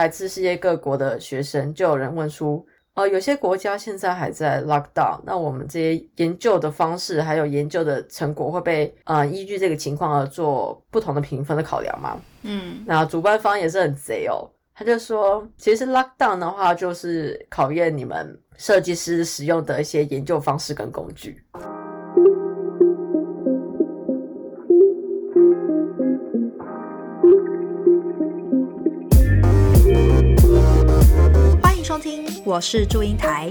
来自世界各国的学生，就有人问出，呃，有些国家现在还在 lockdown，那我们这些研究的方式还有研究的成果会被呃依据这个情况而做不同的评分的考量吗？嗯，那主办方也是很贼哦，他就说，其实 lockdown 的话就是考验你们设计师使用的一些研究方式跟工具。听，我是祝英台。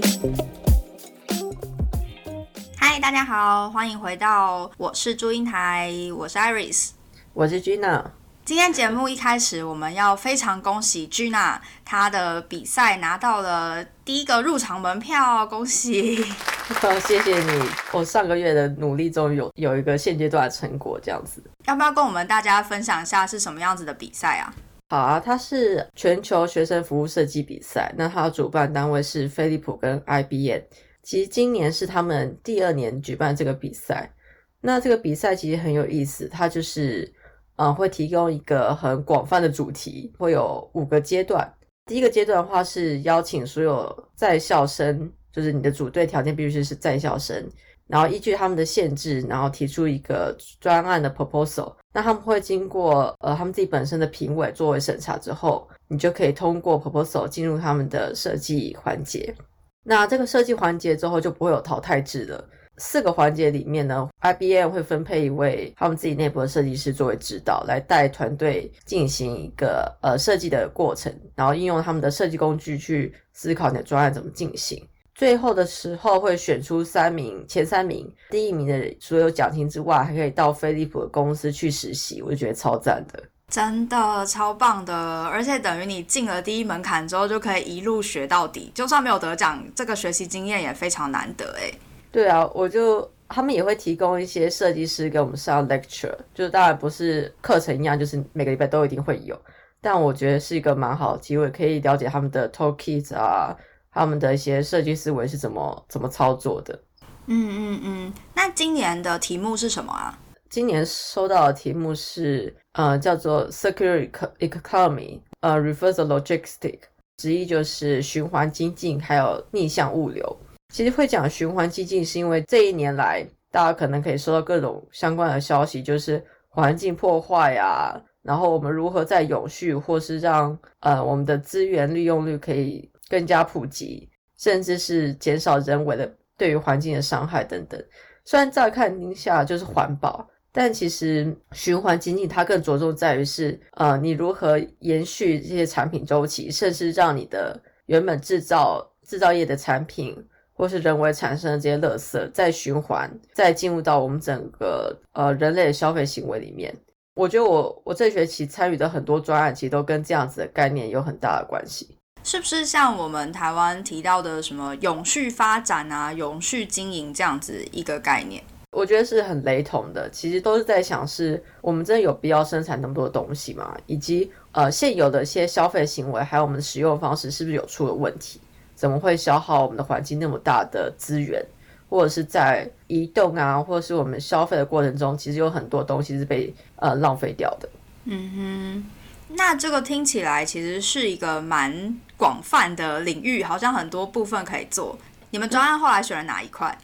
嗨，大家好，欢迎回到我是祝英台，我是 Iris。我是 Gina，今天节目一开始，我们要非常恭喜 Gina，她的比赛拿到了第一个入场门票，恭喜！谢谢你，我上个月的努力终于有有一个现阶段的成果，这样子。要不要跟我们大家分享一下是什么样子的比赛啊？好啊，它是全球学生服务设计比赛，那它的主办单位是飞利浦跟 IBM。其实今年是他们第二年举办这个比赛。那这个比赛其实很有意思，它就是嗯会提供一个很广泛的主题，会有五个阶段。第一个阶段的话是邀请所有在校生，就是你的组队条件必须是在校生，然后依据他们的限制，然后提出一个专案的 proposal。那他们会经过呃他们自己本身的评委作为审查之后，你就可以通过 proposal 进入他们的设计环节。那这个设计环节之后就不会有淘汰制了。四个环节里面呢，IBM 会分配一位他们自己内部的设计师作为指导，来带团队进行一个呃设计的过程，然后应用他们的设计工具去思考你的专案怎么进行。最后的时候会选出三名前三名，第一名的所有奖金之外，还可以到飞利浦的公司去实习，我就觉得超赞的。真的超棒的，而且等于你进了第一门槛之后，就可以一路学到底，就算没有得奖，这个学习经验也非常难得哎。对啊，我就他们也会提供一些设计师给我们上 lecture，就是当然不是课程一样，就是每个礼拜都一定会有，但我觉得是一个蛮好的机会，可以了解他们的 toolkit 啊，他们的一些设计思维是怎么怎么操作的。嗯嗯嗯，那今年的题目是什么啊？今年收到的题目是呃叫做 circular economy，呃 reverse logistic，直译就是循环经济还有逆向物流。其实会讲循环经济，是因为这一年来大家可能可以收到各种相关的消息，就是环境破坏啊，然后我们如何在永续或是让呃我们的资源利用率可以更加普及，甚至是减少人为的对于环境的伤害等等。虽然乍看之下就是环保。但其实循环经济它更着重在于是，呃，你如何延续这些产品周期，甚至让你的原本制造制造业的产品，或是人为产生的这些垃圾，再循环，再进入到我们整个呃人类的消费行为里面。我觉得我我这学期参与的很多专案，其实都跟这样子的概念有很大的关系。是不是像我们台湾提到的什么永续发展啊、永续经营这样子一个概念？我觉得是很雷同的，其实都是在想，是我们真的有必要生产那么多东西吗？以及呃现有的一些消费行为，还有我们的使用方式，是不是有出了问题？怎么会消耗我们的环境那么大的资源？或者是在移动啊，或者是我们消费的过程中，其实有很多东西是被呃浪费掉的。嗯哼，那这个听起来其实是一个蛮广泛的领域，好像很多部分可以做。你们专案后来选了哪一块？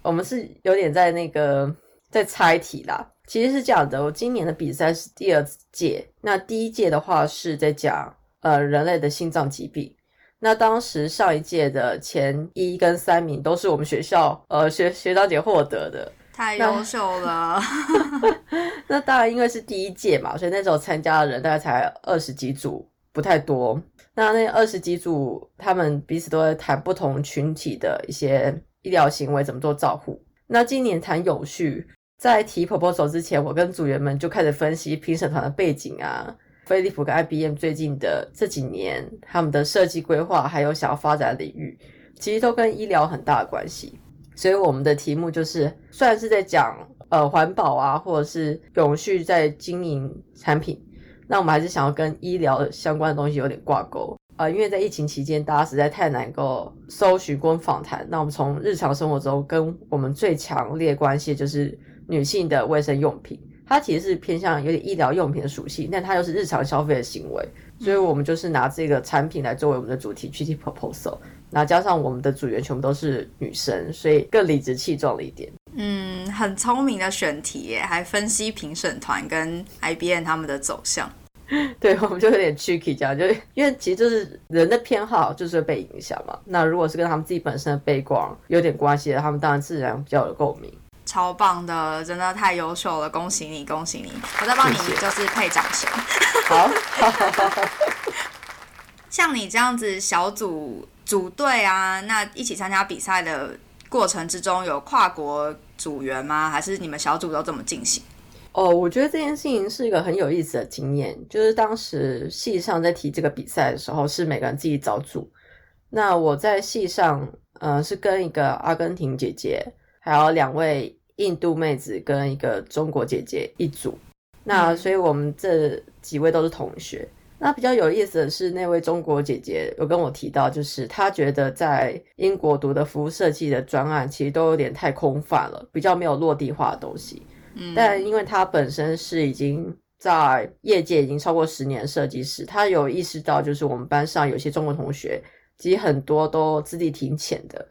我们是有点在那个在猜题啦，其实是这样的。我今年的比赛是第二届，那第一届的话是在讲呃人类的心脏疾病。那当时上一届的前一跟三名都是我们学校呃学学长姐获得的，太优秀了。那当然因为是第一届嘛，所以那时候参加的人大概才二十几组，不太多。那那二十几组他们彼此都在谈不同群体的一些。医疗行为怎么做照护？那今年谈永续，在提 proposal 之前，我跟组员们就开始分析评审团的背景啊，飞利浦跟 IBM 最近的这几年他们的设计规划，还有想要发展的领域，其实都跟医疗很大的关系。所以我们的题目就是，虽然是在讲呃环保啊，或者是永续在经营产品，那我们还是想要跟医疗相关的东西有点挂钩。呃，因为在疫情期间，大家实在太难够搜寻跟访谈。那我们从日常生活中跟我们最强烈关系就是女性的卫生用品，它其实是偏向有点医疗用品的属性，但它又是日常消费的行为，所以我们就是拿这个产品来作为我们的主题具体 proposal，那加上我们的组员全部都是女生，所以更理直气壮了一点。嗯，很聪明的选题耶，还分析评审团跟 IBN 他们的走向。对，我们就有点 tricky 这样，就因为其实就是人的偏好就是会被影响嘛。那如果是跟他们自己本身的背光有点关系的，他们当然自然比较有共鸣。超棒的，真的太优秀了，恭喜你，恭喜你！我再帮你就是配掌声。好，像你这样子小组组队啊，那一起参加比赛的过程之中，有跨国组员吗？还是你们小组都这么进行？哦，我觉得这件事情是一个很有意思的经验。就是当时系上在提这个比赛的时候，是每个人自己找组。那我在系上，呃，是跟一个阿根廷姐姐，还有两位印度妹子跟一个中国姐姐一组。那所以我们这几位都是同学。那比较有意思的是，那位中国姐姐有跟我提到，就是她觉得在英国读的服务设计的专案，其实都有点太空泛了，比较没有落地化的东西。嗯但因为她本身是已经在业界已经超过十年的设计师，她有意识到，就是我们班上有些中国同学，其实很多都资历挺浅的。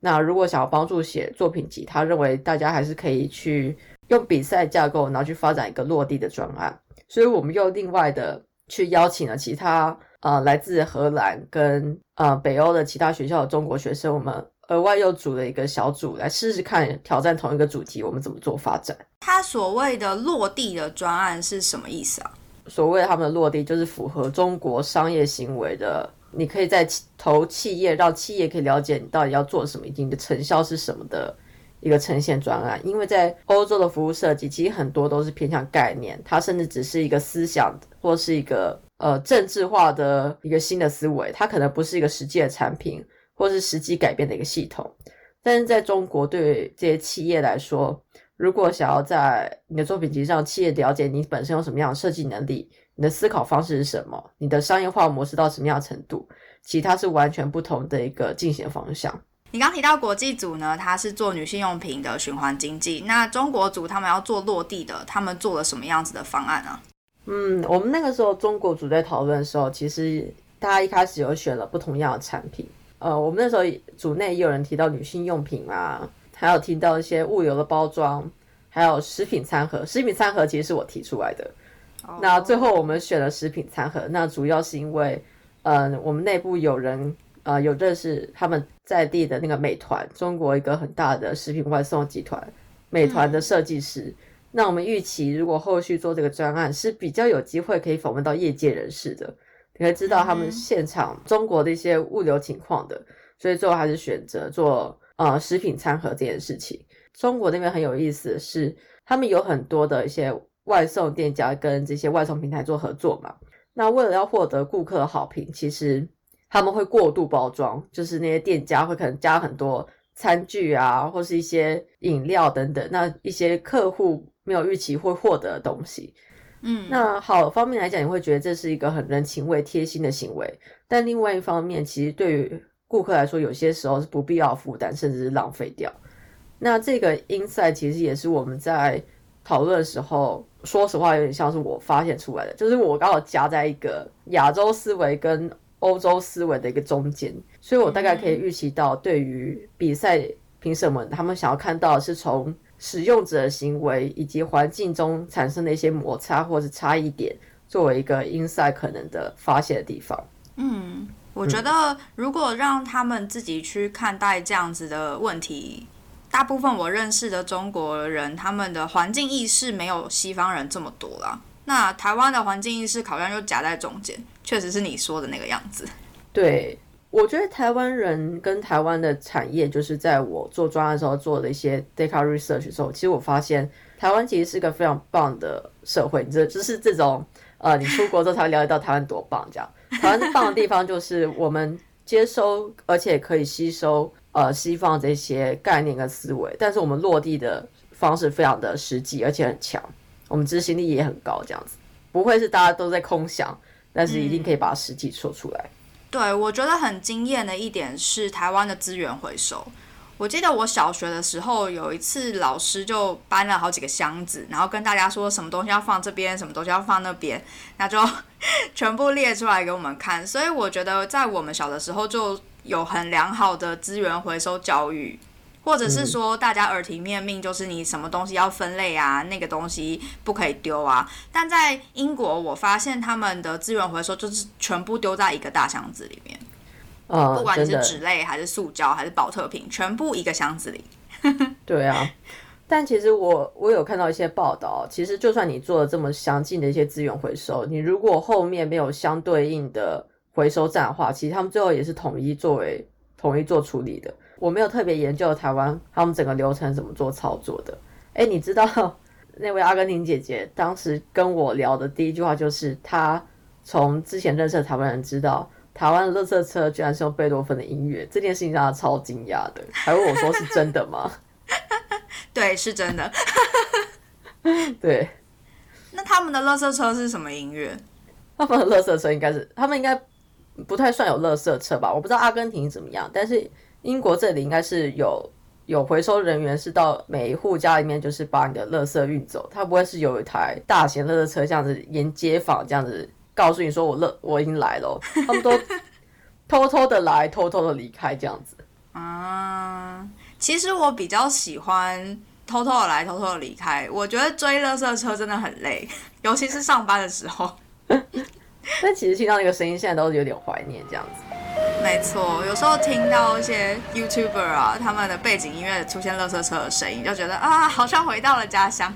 那如果想要帮助写作品集，他认为大家还是可以去用比赛架构，然后去发展一个落地的专案。所以我们又另外的去邀请了其他呃来自荷兰跟呃北欧的其他学校的中国学生，我们。额外又组了一个小组来试试看挑战同一个主题，我们怎么做发展？他所谓的落地的专案是什么意思啊？所谓他们的落地，就是符合中国商业行为的。你可以在投企业，让企业可以了解你到底要做什么，以及你的成效是什么的一个呈现专案。因为在欧洲的服务设计，其实很多都是偏向概念，它甚至只是一个思想或是一个呃政治化的一个新的思维，它可能不是一个实际的产品。或是实际改变的一个系统，但是在中国，对这些企业来说，如果想要在你的作品集上，企业了解你本身有什么样的设计能力，你的思考方式是什么，你的商业化模式到什么样的程度，其他是完全不同的一个进行方向。你刚提到国际组呢，它是做女性用品的循环经济，那中国组他们要做落地的，他们做了什么样子的方案啊？嗯，我们那个时候中国组在讨论的时候，其实大家一开始有选了不同样的产品。呃，我们那时候组内也有人提到女性用品啊，还有提到一些物流的包装，还有食品餐盒。食品餐盒其实是我提出来的。那最后我们选了食品餐盒，那主要是因为，嗯，我们内部有人呃有认识他们在地的那个美团，中国一个很大的食品外送集团，美团的设计师。那我们预期如果后续做这个专案，是比较有机会可以访问到业界人士的。你会知道他们现场中国的一些物流情况的，所以最后还是选择做呃食品餐盒这件事情。中国那边很有意思的是，他们有很多的一些外送店家跟这些外送平台做合作嘛。那为了要获得顾客的好评，其实他们会过度包装，就是那些店家会可能加很多餐具啊，或是一些饮料等等，那一些客户没有预期会获得的东西。嗯，那好方面来讲，你会觉得这是一个很人情味、贴心的行为。但另外一方面，其实对于顾客来说，有些时候是不必要负担，甚至是浪费掉。那这个 insight 其实也是我们在讨论的时候，说实话有点像是我发现出来的，就是我刚好夹在一个亚洲思维跟欧洲思维的一个中间，所以我大概可以预期到，对于比赛评审们，他们想要看到的是从。使用者的行为以及环境中产生的一些摩擦或者差异点，作为一个 insight 可能的发泄的地方。嗯，我觉得如果让他们自己去看待这样子的问题，大部分我认识的中国人，他们的环境意识没有西方人这么多啦。那台湾的环境意识好像就夹在中间，确实是你说的那个样子。对。我觉得台湾人跟台湾的产业，就是在我做专案的时候做的一些 data research 的时候，其实我发现台湾其实是个非常棒的社会。你这就是这种呃，你出国之后才会了解到台湾多棒。这样，台湾棒的地方就是我们接收而且可以吸收呃西方这些概念跟思维，但是我们落地的方式非常的实际而且很强，我们执行力也很高。这样子不会是大家都在空想，但是一定可以把实际说出来。对，我觉得很惊艳的一点是台湾的资源回收。我记得我小学的时候有一次，老师就搬了好几个箱子，然后跟大家说什么东西要放这边，什么东西要放那边，那就 全部列出来给我们看。所以我觉得在我们小的时候就有很良好的资源回收教育。或者是说，大家耳提面命，就是你什么东西要分类啊，那个东西不可以丢啊。但在英国，我发现他们的资源回收就是全部丢在一个大箱子里面，嗯，不管你是纸类还是塑胶还是保特瓶，全部一个箱子里。对啊，但其实我我有看到一些报道，其实就算你做了这么详尽的一些资源回收，你如果后面没有相对应的回收站的话，其实他们最后也是统一作为统一做处理的。我没有特别研究台湾他们整个流程怎么做操作的。哎，你知道 那位阿根廷姐姐当时跟我聊的第一句话就是，她从之前认识的台湾人知道台湾的垃圾车居然是用贝多芬的音乐，这件事情让她超惊讶的，还问我说是真的吗？对，是真的。对。那他们的垃圾车是什么音乐？他们的垃圾车应该是他们应该不太算有垃圾车吧？我不知道阿根廷怎么样，但是。英国这里应该是有有回收人员，是到每一户家里面，就是把你的垃圾运走。他不会是有一台大型垃圾车这样子沿街坊这样子告诉你说我垃我已经来了，他们都偷偷的来，偷偷的离开这样子。啊，其实我比较喜欢偷偷的来，偷偷的离开。我觉得追垃圾车真的很累，尤其是上班的时候。但其实听到那个声音，现在都是有点怀念这样子。没错，有时候听到一些 YouTuber 啊，他们的背景音乐出现垃圾车的声音，就觉得啊，好像回到了家乡。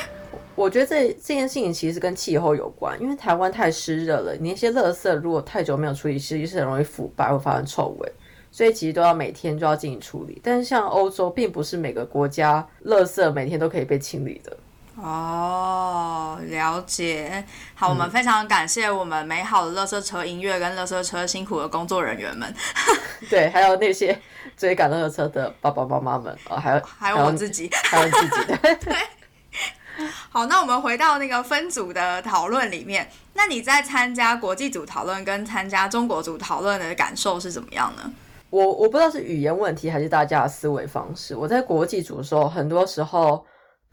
我觉得这这件事情其实跟气候有关，因为台湾太湿热了，你那些垃圾如果太久没有处理，其实是很容易腐败，会发生臭味，所以其实都要每天就要进行处理。但是像欧洲，并不是每个国家垃圾每天都可以被清理的。哦，了解。好，我们非常感谢我们美好的乐色车音乐跟乐色车辛苦的工作人员们。对，还有那些追赶乐色车的爸爸妈妈们哦，还有还有我自己，还有自己的。对。好，那我们回到那个分组的讨论里面。那你在参加国际组讨论跟参加中国组讨论的感受是怎么样呢？我我不知道是语言问题还是大家的思维方式。我在国际组的时候，很多时候。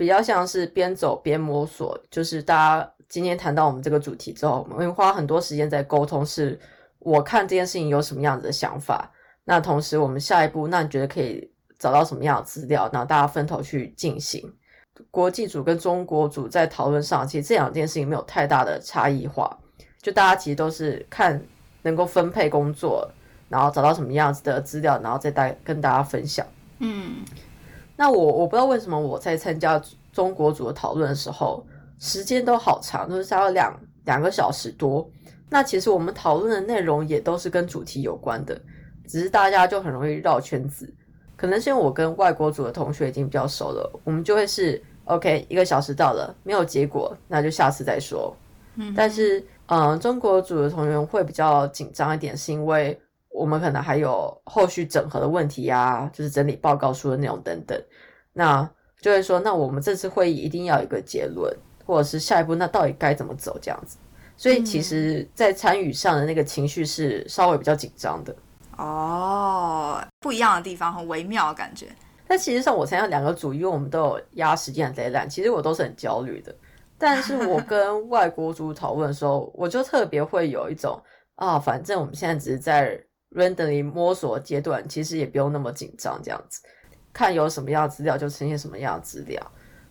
比较像是边走边摸索，就是大家今天谈到我们这个主题之后，我们花很多时间在沟通，是我看这件事情有什么样子的想法。那同时，我们下一步，那你觉得可以找到什么样的资料？然后大家分头去进行。国际组跟中国组在讨论上，其实这两件事情没有太大的差异化，就大家其实都是看能够分配工作，然后找到什么样子的资料，然后再带跟大家分享。嗯。那我我不知道为什么我在参加中国组的讨论的时候，时间都好长，都是差了两两个小时多。那其实我们讨论的内容也都是跟主题有关的，只是大家就很容易绕圈子。可能是因为我跟外国组的同学已经比较熟了，我们就会是 OK，一个小时到了，没有结果，那就下次再说。嗯，但是嗯，中国组的同学会比较紧张一点，是因为。我们可能还有后续整合的问题呀，就是整理报告书的内容等等，那就会说，那我们这次会议一定要有一个结论，或者是下一步，那到底该怎么走这样子？所以其实，在参与上的那个情绪是稍微比较紧张的。哦，不一样的地方，很微妙的感觉。但其实上，我参加两个组，因为我们都有压时间的 deadline，其实我都是很焦虑的。但是我 跟外国组讨论的时候，我就特别会有一种啊，反正我们现在只是在。Randomly 摸索阶段，其实也不用那么紧张，这样子看有什么样的资料就呈现什么样的资料。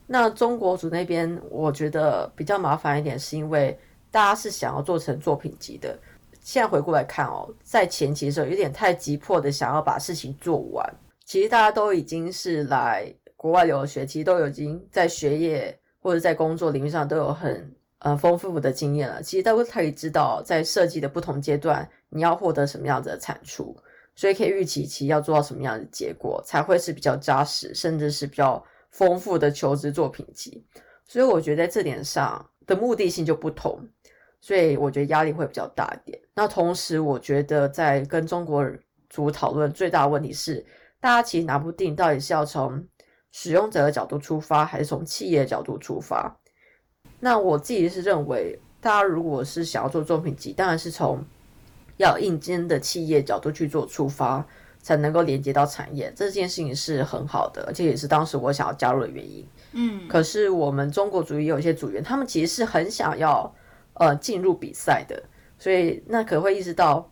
那中国组那边，我觉得比较麻烦一点，是因为大家是想要做成作品集的。现在回过来看哦，在前期的时候有点太急迫的想要把事情做完。其实大家都已经是来国外留学，其实都已经在学业或者在工作领域上都有很呃丰富的经验了。其实都可以知道，在设计的不同阶段。你要获得什么样子的产出，所以可以预期其要做到什么样的结果，才会是比较扎实，甚至是比较丰富的求职作品集。所以我觉得在这点上的目的性就不同，所以我觉得压力会比较大一点。那同时，我觉得在跟中国组讨论最大的问题是，大家其实拿不定到底是要从使用者的角度出发，还是从企业的角度出发。那我自己是认为，大家如果是想要做作品集，当然是从要应征的企业角度去做出发，才能够连接到产业。这件事情是很好的，而且也是当时我想要加入的原因。嗯，可是我们中国组也有一些组员，他们其实是很想要呃进入比赛的，所以那可能会意识到，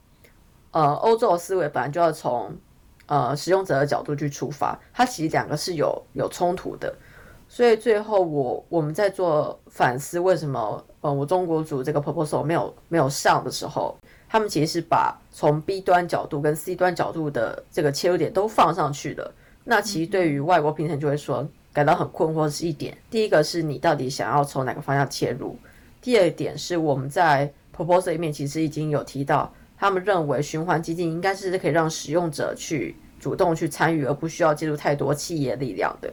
呃，欧洲的思维本来就要从呃使用者的角度去出发，它其实两个是有有冲突的。所以最后我我们在做反思，为什么呃我中国组这个 proposal 没有没有上的时候，他们其实是把从 B 端角度跟 C 端角度的这个切入点都放上去了。那其实对于外国评审就会说感到很困惑是一点。第一个是你到底想要从哪个方向切入？第二点是我们在 proposal 里面其实已经有提到，他们认为循环基金应该是可以让使用者去主动去参与，而不需要介入太多企业力量的。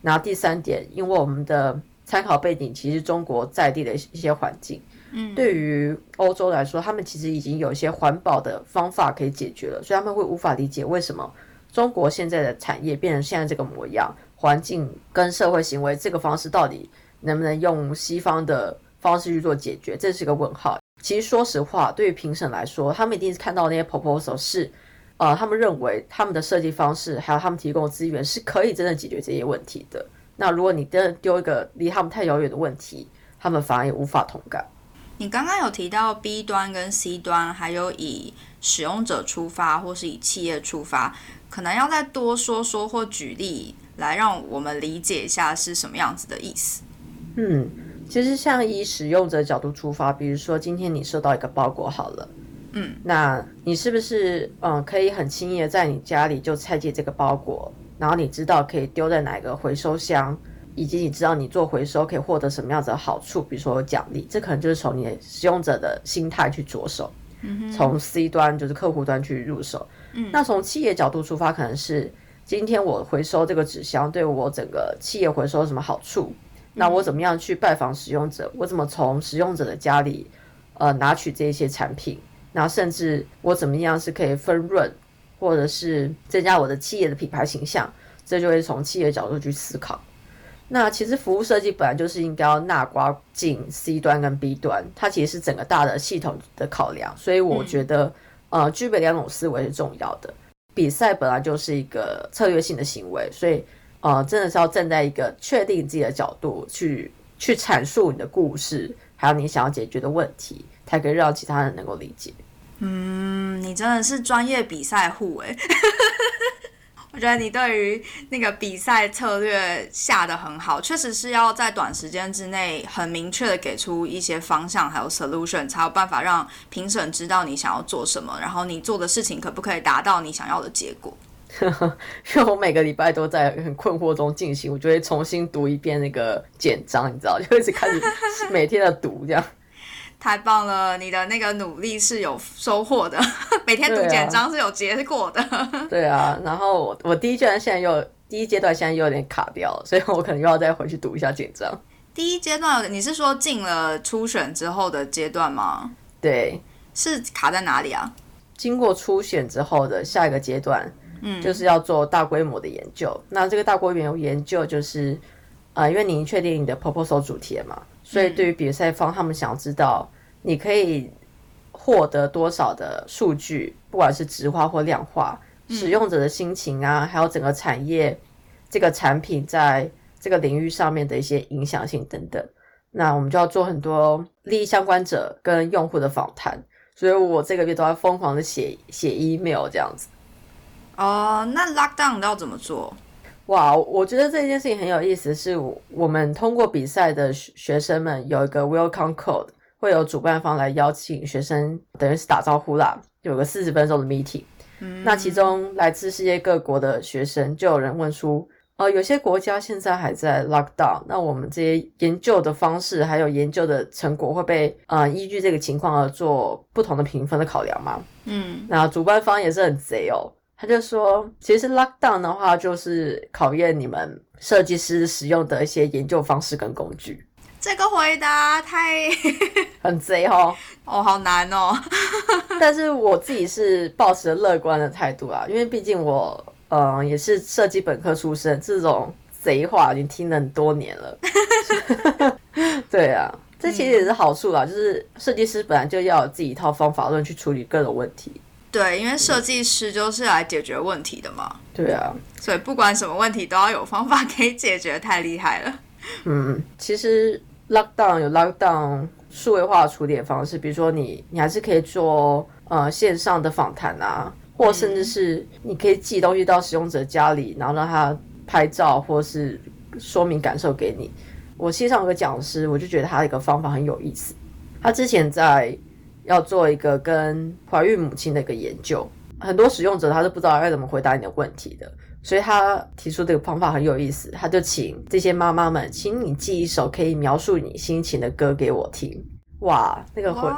然后第三点，因为我们的参考背景其实中国在地的一些环境，嗯，对于欧洲来说，他们其实已经有一些环保的方法可以解决了，所以他们会无法理解为什么中国现在的产业变成现在这个模样，环境跟社会行为这个方式到底能不能用西方的方式去做解决，这是一个问号。其实说实话，对于评审来说，他们一定是看到那些 proposal 是。呃，他们认为他们的设计方式，还有他们提供的资源是可以真正解决这些问题的。那如果你真的丢一个离他们太遥远的问题，他们反而也无法同感。你刚刚有提到 B 端跟 C 端，还有以使用者出发，或是以企业出发，可能要再多说说或举例，来让我们理解一下是什么样子的意思。嗯，其实像以使用者角度出发，比如说今天你收到一个包裹，好了。嗯，那你是不是嗯可以很轻易的在你家里就拆解这个包裹，然后你知道可以丢在哪个回收箱，以及你知道你做回收可以获得什么样子的好处，比如说奖励，这可能就是从你的使用者的心态去着手，从 C 端就是客户端去入手。嗯，那从企业角度出发，可能是今天我回收这个纸箱对我整个企业回收有什么好处？那我怎么样去拜访使用者？我怎么从使用者的家里呃拿取这些产品？然后甚至我怎么样是可以分润，或者是增加我的企业的品牌形象，这就会从企业角度去思考。那其实服务设计本来就是应该要纳刮进 C 端跟 B 端，它其实是整个大的系统的考量。所以我觉得，呃，具备两种思维是重要的。比赛本来就是一个策略性的行为，所以呃，真的是要站在一个确定自己的角度去去阐述你的故事，还有你想要解决的问题。才可以让其他人能够理解。嗯，你真的是专业比赛户哎！我觉得你对于那个比赛策略下的很好，确实是要在短时间之内很明确的给出一些方向，还有 solution，才有办法让评审知道你想要做什么，然后你做的事情可不可以达到你想要的结果。因为我每个礼拜都在很困惑中进行，我就会重新读一遍那个简章，你知道，就一直开始每天的读这样。太棒了，你的那个努力是有收获的，每天读简章是有结果的。对啊，然后我我第一阶段现在又第一阶段现在又有点卡掉，所以我可能又要再回去读一下简章。第一阶段你是说进了初选之后的阶段吗？对，是卡在哪里啊？经过初选之后的下一个阶段，嗯，就是要做大规模的研究。那这个大规模研究就是，呃，因为你确定你的 proposal 主题了嘛。所以，对于比赛方，他们想要知道你可以获得多少的数据，不管是直化或量化，使用者的心情啊，还有整个产业这个产品在这个领域上面的一些影响性等等。那我们就要做很多利益相关者跟用户的访谈。所以我这个月都在疯狂的写写 email 这样子。哦，那 lockdown 要怎么做？哇，我觉得这件事情很有意思，是我们通过比赛的学生们有一个 welcome code，会有主办方来邀请学生，等于是打招呼啦，有个四十分钟的 meeting。嗯，那其中来自世界各国的学生，就有人问出，呃，有些国家现在还在 lockdown，那我们这些研究的方式还有研究的成果会被呃依据这个情况而做不同的评分的考量吗？嗯，那主办方也是很贼哦。他就说，其实 lockdown 的话，就是考验你们设计师使用的一些研究方式跟工具。这个回答太很贼哦，哦，好难哦。但是我自己是抱持乐观的态度啦，因为毕竟我，嗯，也是设计本科出身，这种贼话已经听了很多年了。对啊，这其实也是好处啦，就是设计师本来就要有自己一套方法论去处理各种问题。对，因为设计师就是来解决问题的嘛。对啊，所以不管什么问题都要有方法可以解决，太厉害了。嗯，其实 lockdown 有 lockdown 数位化处理的方式，比如说你你还是可以做呃线上的访谈啊，或甚至是你可以寄东西到使用者家里，然后让他拍照或是说明感受给你。我线上有个讲师，我就觉得他的一个方法很有意思。他之前在要做一个跟怀孕母亲的一个研究，很多使用者他是不知道该怎么回答你的问题的，所以他提出这个方法很有意思。他就请这些妈妈们，请你寄一首可以描述你心情的歌给我听。哇，那个回，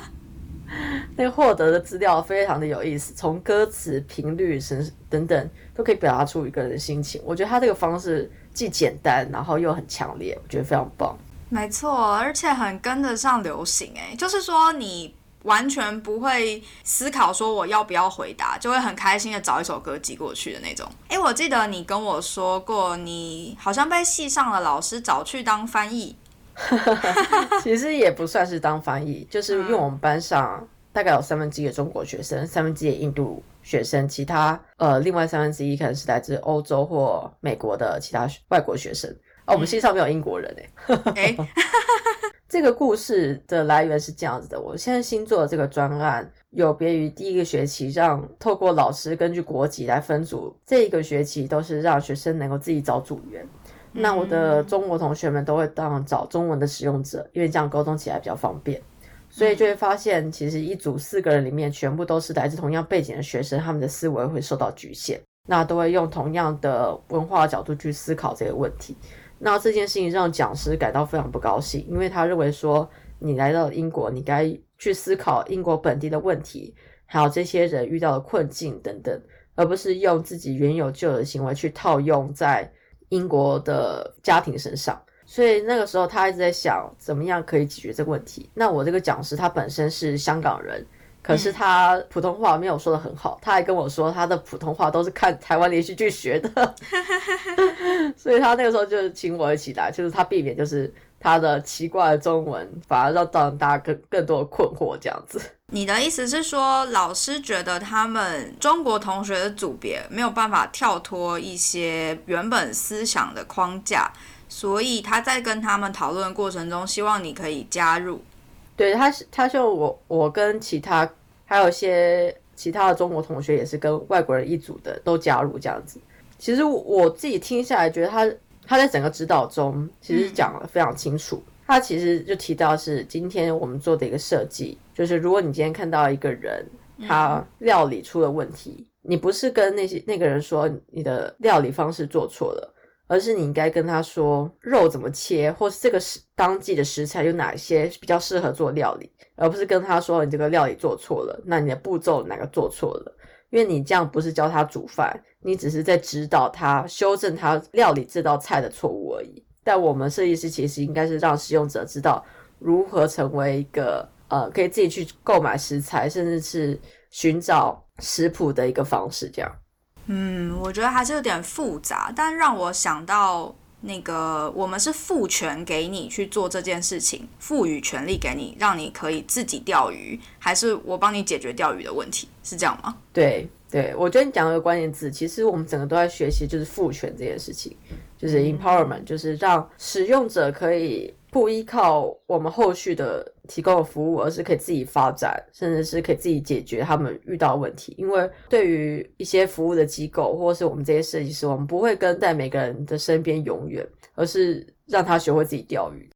那个获得的资料非常的有意思，从歌词、频率、声等等都可以表达出一个人的心情。我觉得他这个方式既简单，然后又很强烈，我觉得非常棒。没错，而且很跟得上流行哎，就是说你完全不会思考说我要不要回答，就会很开心的找一首歌寄过去的那种。哎，我记得你跟我说过，你好像被系上的老师找去当翻译。其实也不算是当翻译，就是因为我们班上大概有三分之一的中国学生，三分之一的印度学生，其他呃另外三分之一可能是来自欧洲或美国的其他外国学生。哦，我们系上没有英国人哎。哎，这个故事的来源是这样子的：我现在新做的这个专案，有别于第一个学期让透过老师根据国籍来分组，这一个学期都是让学生能够自己找组员。那我的中国同学们都会当找中文的使用者，因为这样沟通起来比较方便。所以就会发现，其实一组四个人里面，全部都是来自同样背景的学生，他们的思维会受到局限，那都会用同样的文化角度去思考这个问题。那这件事情让讲师感到非常不高兴，因为他认为说，你来到英国，你该去思考英国本地的问题，还有这些人遇到的困境等等，而不是用自己原有旧的行为去套用在。英国的家庭身上，所以那个时候他一直在想怎么样可以解决这个问题。那我这个讲师他本身是香港人，可是他普通话没有说的很好，他还跟我说他的普通话都是看台湾连续剧学的，所以他那个时候就请我一起来，就是他避免就是他的奇怪的中文反而让让大家更更多的困惑这样子。你的意思是说，老师觉得他们中国同学的组别没有办法跳脱一些原本思想的框架，所以他在跟他们讨论过程中，希望你可以加入。对，他是他就我我跟其他还有一些其他的中国同学也是跟外国人一组的都加入这样子。其实我自己听下来，觉得他他在整个指导中其实讲的非常清楚。他其实就提到是今天我们做的一个设计，就是如果你今天看到一个人他料理出了问题，你不是跟那些那个人说你的料理方式做错了，而是你应该跟他说肉怎么切，或是这个食当季的食材有哪些比较适合做料理，而不是跟他说你这个料理做错了，那你的步骤哪个做错了？因为你这样不是教他煮饭，你只是在指导他修正他料理这道菜的错误而已。但我们设计师其实应该是让使用者知道如何成为一个呃，可以自己去购买食材，甚至是寻找食谱的一个方式。这样，嗯，我觉得还是有点复杂，但让我想到那个，我们是赋权给你去做这件事情，赋予权利给你，让你可以自己钓鱼，还是我帮你解决钓鱼的问题？是这样吗？对，对，我觉得你讲了个关键字，其实我们整个都在学习，就是赋权这件事情。就是 empowerment，就是让使用者可以不依靠我们后续的提供的服务，而是可以自己发展，甚至是可以自己解决他们遇到问题。因为对于一些服务的机构，或是我们这些设计师，我们不会跟在每个人的身边永远，而是让他学会自己钓鱼。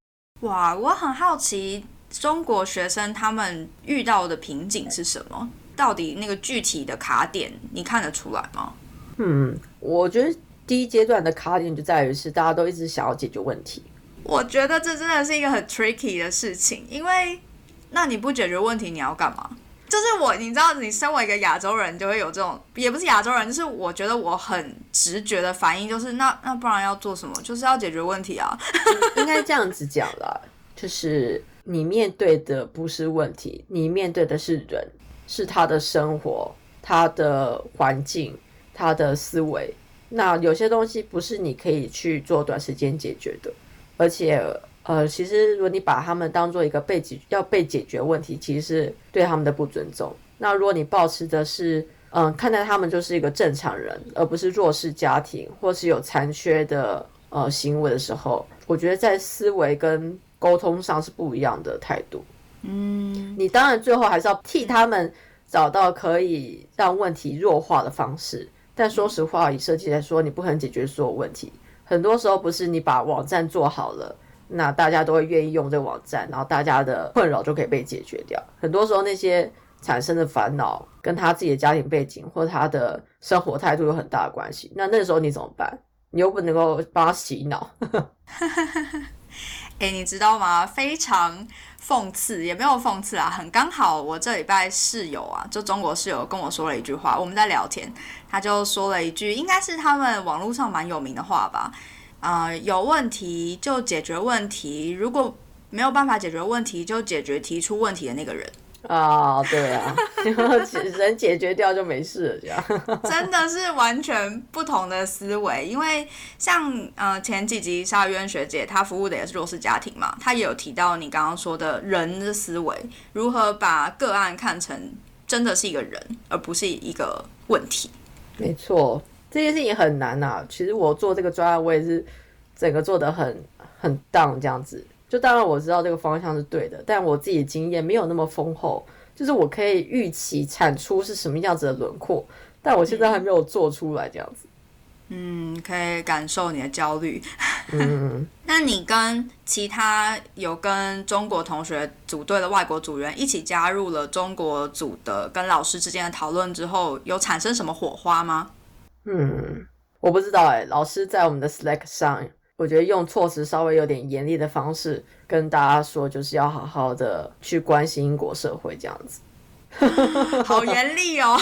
哇，我很好奇，中国学生他们遇到的瓶颈是什么？到底那个具体的卡点，你看得出来吗？嗯，我觉得。第一阶段的卡点就在于是大家都一直想要解决问题。我觉得这真的是一个很 tricky 的事情，因为那你不解决问题你要干嘛？就是我，你知道，你身为一个亚洲人，就会有这种，也不是亚洲人，就是我觉得我很直觉的反应就是，那那不然要做什么？就是要解决问题啊。应该这样子讲啦，就是你面对的不是问题，你面对的是人，是他的生活、他的环境、他的思维。那有些东西不是你可以去做短时间解决的，而且，呃，其实如果你把他们当做一个被解要被解决问题，其实是对他们的不尊重。那如果你保持的是嗯看待他们就是一个正常人，而不是弱势家庭或是有残缺的呃行为的时候，我觉得在思维跟沟通上是不一样的态度。嗯，你当然最后还是要替他们找到可以让问题弱化的方式。但说实话，以设计来说，你不可能解决所有问题。很多时候不是你把网站做好了，那大家都会愿意用这个网站，然后大家的困扰就可以被解决掉。很多时候那些产生的烦恼跟他自己的家庭背景或他的生活态度有很大的关系。那那时候你怎么办？你又不能够帮他洗脑。哎，你知道吗？非常讽刺，也没有讽刺啊，很刚好。我这礼拜室友啊，就中国室友跟我说了一句话，我们在聊天，他就说了一句，应该是他们网络上蛮有名的话吧。啊，有问题就解决问题，如果没有办法解决问题，就解决提出问题的那个人。啊，对啊，人解决掉就没事了，这样 真的是完全不同的思维。因为像呃前几集沙渊学姐她服务的也是弱势家庭嘛，她也有提到你刚刚说的人的思维，如何把个案看成真的是一个人，而不是一个问题。没错，这件事情很难呐。其实我做这个专案，我也是整个做的很很 down 这样子。就当然我知道这个方向是对的，但我自己的经验没有那么丰厚，就是我可以预期产出是什么样子的轮廓，但我现在还没有做出来这样子。嗯，可以感受你的焦虑。嗯，那你跟其他有跟中国同学组队的外国组员一起加入了中国组的跟老师之间的讨论之后，有产生什么火花吗？嗯，我不知道哎，老师在我们的 Slack 上。我觉得用措辞稍微有点严厉的方式跟大家说，就是要好好的去关心英国社会这样子，好严厉哦。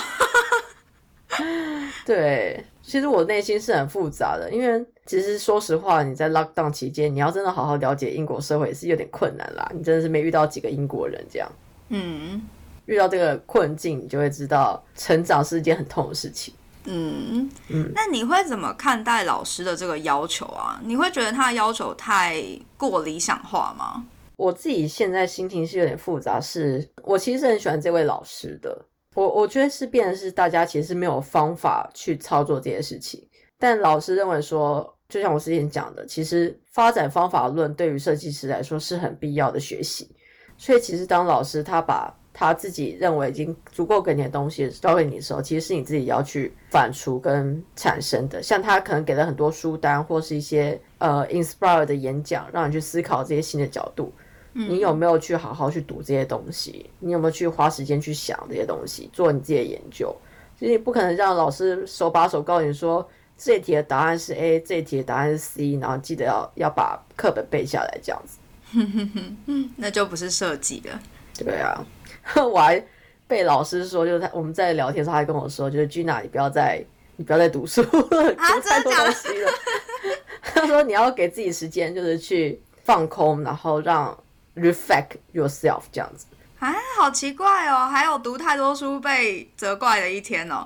对，其实我内心是很复杂的，因为其实说实话，你在 lockdown 期间，你要真的好好了解英国社会是有点困难啦。你真的是没遇到几个英国人这样，嗯，遇到这个困境，你就会知道成长是一件很痛的事情。嗯嗯，那你会怎么看待老师的这个要求啊？你会觉得他的要求太过理想化吗？我自己现在心情是有点复杂，是我其实很喜欢这位老师的。我我觉得是变的是大家其实是没有方法去操作这些事情，但老师认为说，就像我之前讲的，其实发展方法论对于设计师来说是很必要的学习。所以其实当老师他把他自己认为已经足够给你的东西交给你的时候，其实是你自己要去反刍跟产生的。像他可能给了很多书单或是一些呃 inspire 的演讲，让你去思考这些新的角度。你有没有去好好去读这些东西？你有没有去花时间去想这些东西，做你自己的研究？其实你不可能让老师手把手告诉你说，这一题的答案是 A，这一题的答案是 C，然后记得要要把课本背下来这样子。那就不是设计了。对啊。我还被老师说，就是他我们在聊天的时候，他还跟我说，就是 Gina，你不要再你不要再读书了，读太多东西了。他说你要给自己时间，就是去放空，然后让 reflect yourself 这样子。啊，好奇怪哦，还有读太多书被责怪的一天哦。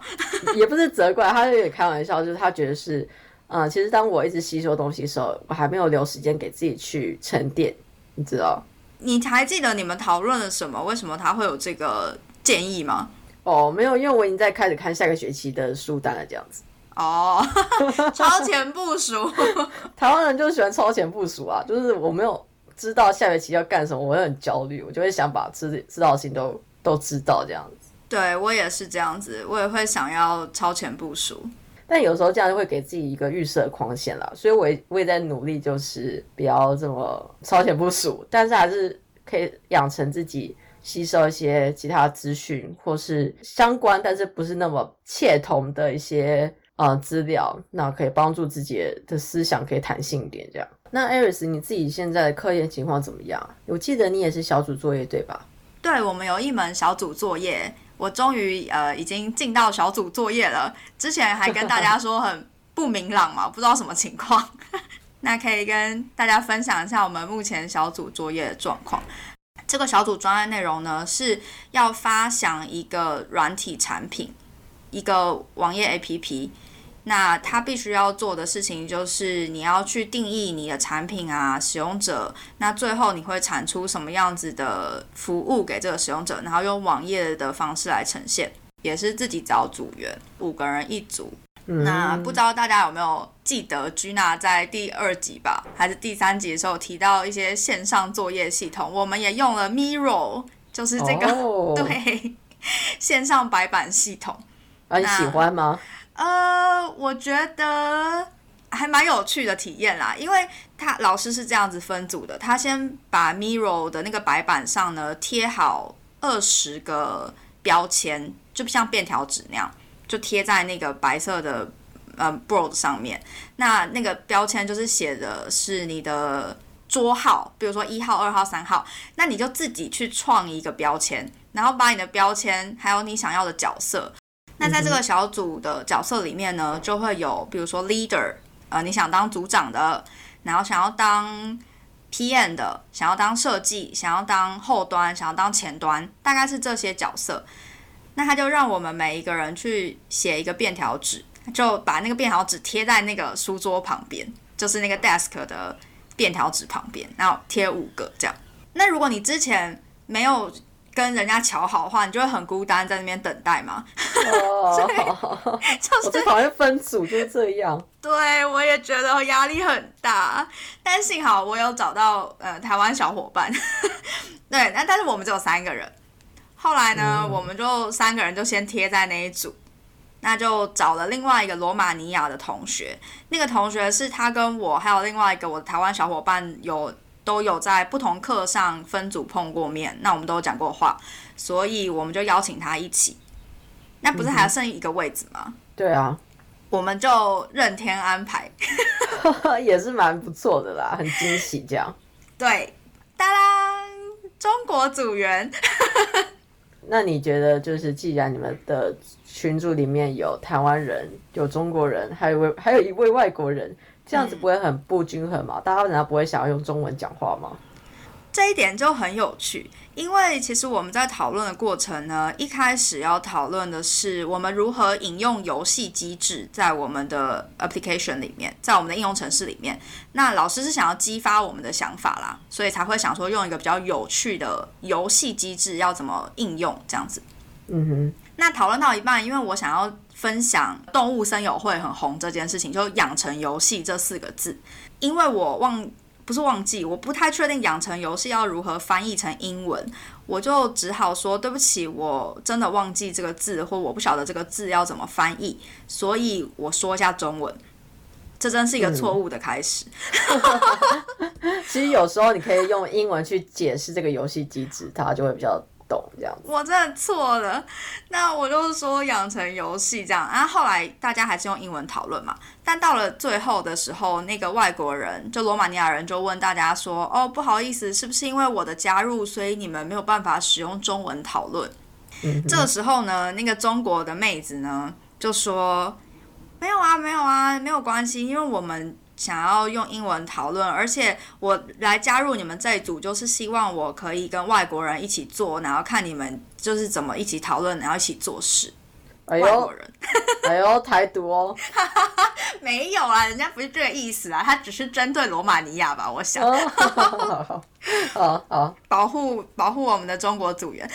也不是责怪，他有点开玩笑，就是他觉得是，嗯，其实当我一直吸收东西的时候，我还没有留时间给自己去沉淀，你知道。你还记得你们讨论了什么？为什么他会有这个建议吗？哦，没有，因为我已经在开始看下个学期的书单了，这样子。哦，超前部署。台湾人就喜欢超前部署啊，就是我没有知道下学期要干什么，我会很焦虑，我就会想把知知道的事情都都知道这样子。对我也是这样子，我也会想要超前部署。但有时候这样就会给自己一个预设框线了，所以我也我也在努力，就是不要这么超前部署，但是还是可以养成自己吸收一些其他资讯或是相关，但是不是那么切同的一些呃资料，那可以帮助自己的思想可以弹性一点。这样，那艾瑞斯，你自己现在的课业情况怎么样？我记得你也是小组作业对吧？对，我们有一门小组作业。我终于呃已经进到小组作业了，之前还跟大家说很不明朗嘛，不知道什么情况。那可以跟大家分享一下我们目前小组作业的状况。这个小组专案内容呢是要发想一个软体产品，一个网页 APP，那他必须要做的事情就是你要去定义你的产品啊，使用者，那最后你会产出什么样子的服务给这个使用者，然后用网页的方式来呈现，也是自己找组员，五个人一组。那不知道大家有没有记得居娜在第二集吧，还是第三集的时候提到一些线上作业系统，我们也用了 Miro，就是这个 对线上白板系统。啊，你喜欢吗？呃，我觉得还蛮有趣的体验啦，因为他老师是这样子分组的，他先把 Miro 的那个白板上呢贴好二十个标签，就像便条纸那样。就贴在那个白色的呃 board 上面，那那个标签就是写的是你的桌号，比如说一号、二号、三号，那你就自己去创一个标签，然后把你的标签还有你想要的角色，那在这个小组的角色里面呢，就会有比如说 leader，呃，你想当组长的，然后想要当 PM 的，想要当设计，想要当后端，想要当前端，大概是这些角色。那他就让我们每一个人去写一个便条纸，就把那个便条纸贴在那个书桌旁边，就是那个 desk 的便条纸旁边，然后贴五个这样。那如果你之前没有跟人家瞧好的话，你就会很孤单在那边等待嘛。哦，就是我最讨厌分组就是这样。对，我也觉得压力很大，但幸好我有找到呃台湾小伙伴。对，那但是我们只有三个人。后来呢，我们就三个人就先贴在那一组，那就找了另外一个罗马尼亚的同学。那个同学是他跟我还有另外一个我的台湾小伙伴有都有在不同课上分组碰过面，那我们都有讲过话，所以我们就邀请他一起。那不是还剩一个位置吗？对啊，我们就任天安排，也是蛮不错的啦，很惊喜这样。对，当当，中国组员。那你觉得，就是既然你们的群组里面有台湾人、有中国人，还有位还有一位外国人，这样子不会很不均衡吗？大家难道不会想要用中文讲话吗？这一点就很有趣，因为其实我们在讨论的过程呢，一开始要讨论的是我们如何引用游戏机制在我们的 application 里面，在我们的应用程式里面。那老师是想要激发我们的想法啦，所以才会想说用一个比较有趣的游戏机制要怎么应用这样子。嗯哼。那讨论到一半，因为我想要分享动物森友会很红这件事情，就养成游戏这四个字，因为我忘。不是忘记，我不太确定养成游戏要如何翻译成英文，我就只好说对不起，我真的忘记这个字，或我不晓得这个字要怎么翻译，所以我说一下中文。这真是一个错误的开始。其实有时候你可以用英文去解释这个游戏机制，它就会比较。懂这样，我真的错了。那我就说养成游戏这样，然后后来大家还是用英文讨论嘛。但到了最后的时候，那个外国人就罗马尼亚人就问大家说：“哦，不好意思，是不是因为我的加入，所以你们没有办法使用中文讨论？”这个时候呢，那个中国的妹子呢就说：“没有啊，没有啊，没有关系，因为我们。”想要用英文讨论，而且我来加入你们这一组，就是希望我可以跟外国人一起做，然后看你们就是怎么一起讨论，然后一起做事。哎呦，哎呦，台独哦！没有啊，人家不是这个意思啊，他只是针对罗马尼亚吧？我想。好好，保护保护我们的中国组员。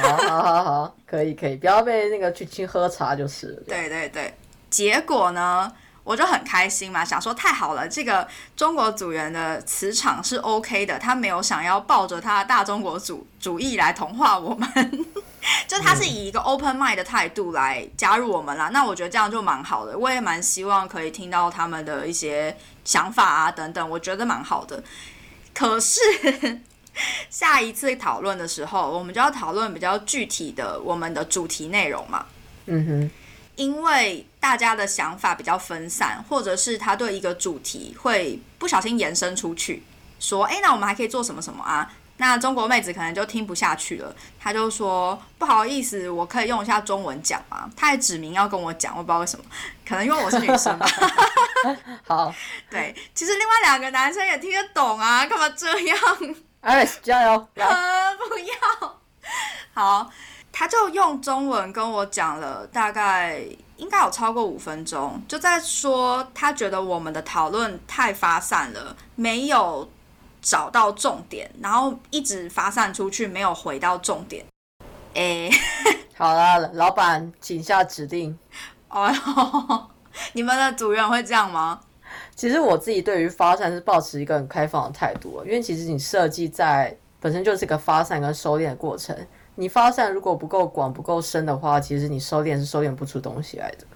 好好好好，可以可以，不要被那个去去喝茶就是。对对对，结果呢？我就很开心嘛，想说太好了，这个中国组员的磁场是 OK 的，他没有想要抱着他的大中国主主义来同化我们，就他是以一个 open mind 的态度来加入我们啦。那我觉得这样就蛮好的，我也蛮希望可以听到他们的一些想法啊等等，我觉得蛮好的。可是 下一次讨论的时候，我们就要讨论比较具体的我们的主题内容嘛。嗯哼。因为大家的想法比较分散，或者是他对一个主题会不小心延伸出去，说：“哎，那我们还可以做什么什么啊？”那中国妹子可能就听不下去了，她就说：“不好意思，我可以用一下中文讲吗？”她还指明要跟我讲，我不知道为什么，可能因为我是女生吧。好，对，其实另外两个男生也听得懂啊，干嘛这样？Alice 加油！啊，不要，好。他就用中文跟我讲了大概应该有超过五分钟，就在说他觉得我们的讨论太发散了，没有找到重点，然后一直发散出去，没有回到重点。哎，好了，老板，请下指令。哦，你们的组员会这样吗？其实我自己对于发散是保持一个很开放的态度，因为其实你设计在本身就是一个发散跟收敛的过程。你发散如果不够广、不够深的话，其实你收敛是收敛不出东西来的。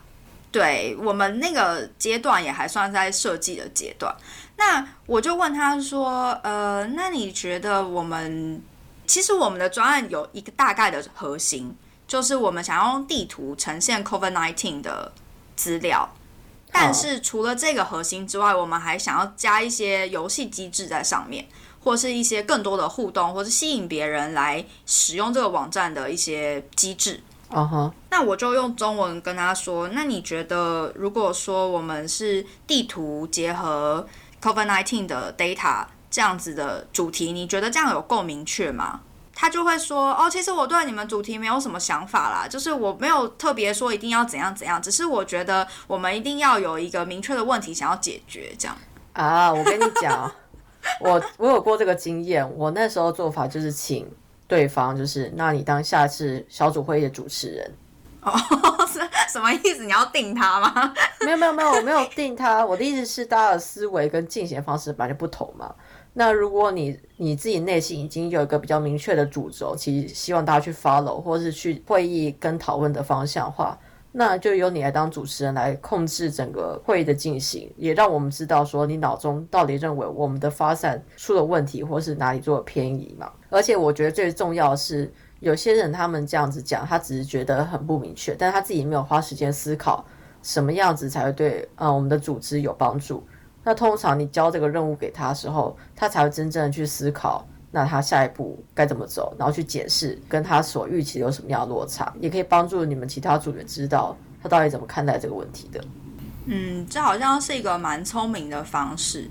对我们那个阶段也还算在设计的阶段。那我就问他说：“呃，那你觉得我们其实我们的专案有一个大概的核心，就是我们想要用地图呈现 COVID-19 的资料。”但是除了这个核心之外，我们还想要加一些游戏机制在上面，或是一些更多的互动，或是吸引别人来使用这个网站的一些机制。嗯哼，那我就用中文跟他说：那你觉得，如果说我们是地图结合 COVID-19 的 data 这样子的主题，你觉得这样有够明确吗？他就会说哦，其实我对你们主题没有什么想法啦，就是我没有特别说一定要怎样怎样，只是我觉得我们一定要有一个明确的问题想要解决，这样啊。我跟你讲，我我有过这个经验，我那时候做法就是请对方，就是那你当下次小组会议的主持人哦，是什么意思？你要定他吗？没有没有没有，我没有定他，我的意思是大家的思维跟进行方式本来就不同嘛。那如果你你自己内心已经有一个比较明确的主轴，其实希望大家去 follow 或是去会议跟讨论的方向话，那就由你来当主持人来控制整个会议的进行，也让我们知道说你脑中到底认为我们的发散出了问题，或是哪里做了偏移嘛。而且我觉得最重要的是，有些人他们这样子讲，他只是觉得很不明确，但他自己没有花时间思考什么样子才会对呃我们的组织有帮助。那通常你交这个任务给他的时候，他才会真正的去思考，那他下一步该怎么走，然后去解释跟他所预期有什么样的落差，也可以帮助你们其他组员知道他到底怎么看待这个问题的。嗯，这好像是一个蛮聪明的方式。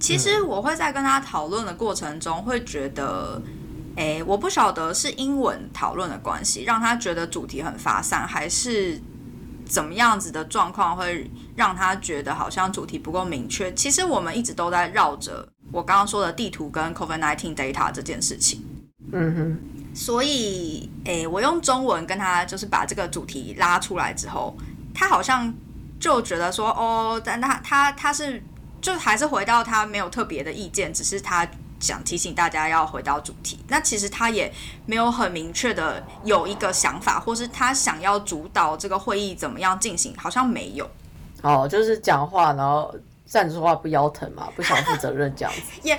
其实我会在跟他讨论的过程中，会觉得，哎，我不晓得是英文讨论的关系，让他觉得主题很发散，还是。怎么样子的状况会让他觉得好像主题不够明确？其实我们一直都在绕着我刚刚说的地图跟 COVID-19 data 这件事情。嗯哼。所以，诶，我用中文跟他就是把这个主题拉出来之后，他好像就觉得说，哦，但他他他是就还是回到他没有特别的意见，只是他。想提醒大家要回到主题，那其实他也没有很明确的有一个想法，或是他想要主导这个会议怎么样进行，好像没有。哦，就是讲话，然后站着说话不腰疼嘛，不想负责任这样子。也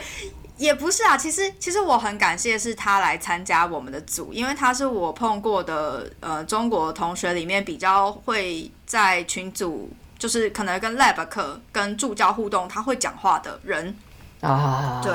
也不是啊，其实其实我很感谢是他来参加我们的组，因为他是我碰过的呃中国同学里面比较会在群组，就是可能跟 lab 课跟助教互动，他会讲话的人啊，对。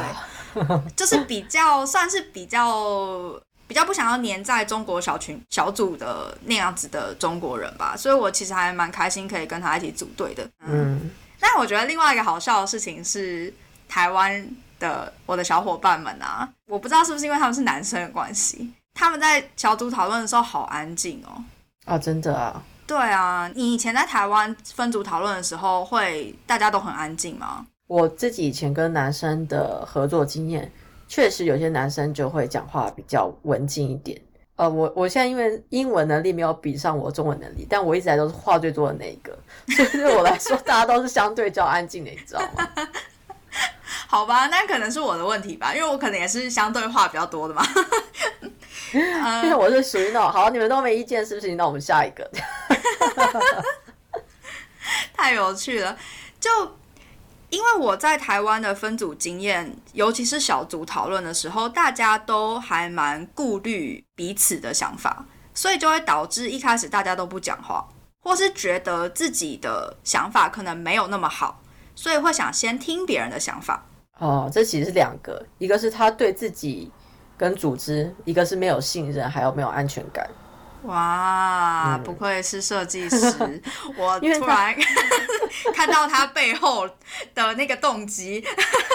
就是比较算是比较比较不想要黏在中国小群小组的那样子的中国人吧，所以我其实还蛮开心可以跟他一起组队的。嗯，但我觉得另外一个好笑的事情是，台湾的我的小伙伴们啊，我不知道是不是因为他们是男生的关系，他们在小组讨论的时候好安静哦。啊，真的啊？对啊，你以前在台湾分组讨论的时候，会大家都很安静吗？我自己以前跟男生的合作经验，确实有些男生就会讲话比较文静一点。呃，我我现在因为英文能力没有比上我中文能力，但我一直来都是话最多的那一个，所以对我来说，大家都是相对较安静的，你知道吗？好吧，那可能是我的问题吧，因为我可能也是相对话比较多的嘛。因为我是属于那种好，你们都没意见是不是？那我们下一个。太有趣了，就。因为我在台湾的分组经验，尤其是小组讨论的时候，大家都还蛮顾虑彼此的想法，所以就会导致一开始大家都不讲话，或是觉得自己的想法可能没有那么好，所以会想先听别人的想法。哦，这其实是两个，一个是他对自己跟组织，一个是没有信任，还有没有安全感。哇，不愧是设计师！我突然 看到他背后的那个动机，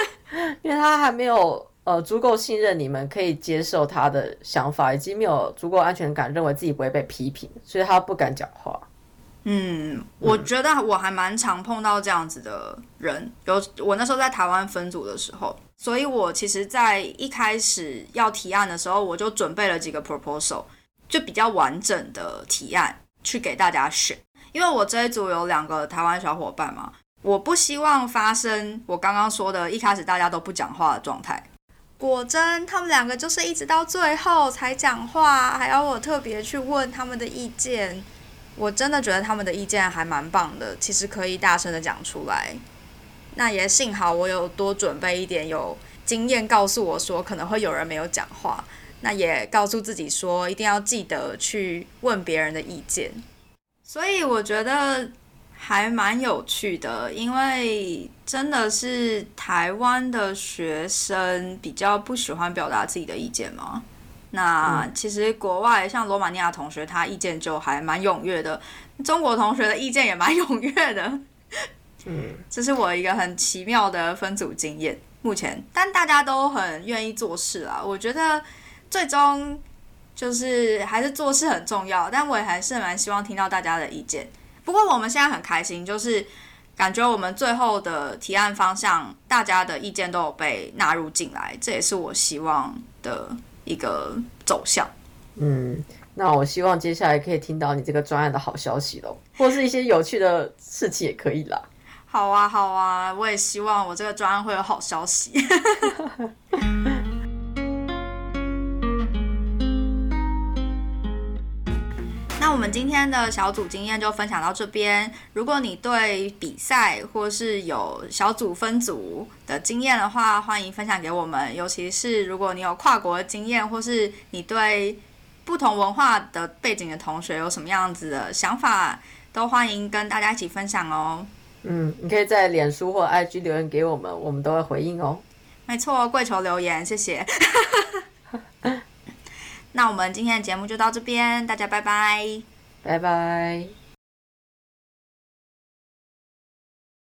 因为他还没有呃足够信任你们，可以接受他的想法，以及没有足够安全感，认为自己不会被批评，所以他不敢讲话。嗯，我觉得我还蛮常碰到这样子的人，有我那时候在台湾分组的时候，所以我其实，在一开始要提案的时候，我就准备了几个 proposal，就比较完整的提案去给大家选。因为我这一组有两个台湾小伙伴嘛，我不希望发生我刚刚说的一开始大家都不讲话的状态。果真，他们两个就是一直到最后才讲话，还要我特别去问他们的意见。我真的觉得他们的意见还蛮棒的，其实可以大声的讲出来。那也幸好我有多准备一点，有经验告诉我说可能会有人没有讲话，那也告诉自己说一定要记得去问别人的意见。所以我觉得还蛮有趣的，因为真的是台湾的学生比较不喜欢表达自己的意见吗？那其实国外像罗马尼亚同学，他意见就还蛮踊跃的；中国同学的意见也蛮踊跃的。嗯，这是我一个很奇妙的分组经验。目前，但大家都很愿意做事啊。我觉得最终就是还是做事很重要，但我也还是蛮希望听到大家的意见。不过我们现在很开心，就是感觉我们最后的提案方向，大家的意见都有被纳入进来，这也是我希望的。一个走向，嗯，那我希望接下来可以听到你这个专案的好消息喽，或是一些有趣的事情也可以啦。好啊，好啊，我也希望我这个专案会有好消息。我们今天的小组经验就分享到这边。如果你对比赛或是有小组分组的经验的话，欢迎分享给我们。尤其是如果你有跨国经验，或是你对不同文化的背景的同学有什么样子的想法，都欢迎跟大家一起分享哦。嗯，你可以在脸书或 IG 留言给我们，我们都会回应哦。没错，跪求留言，谢谢。那我们今天的节目就到这边，大家拜拜，拜拜。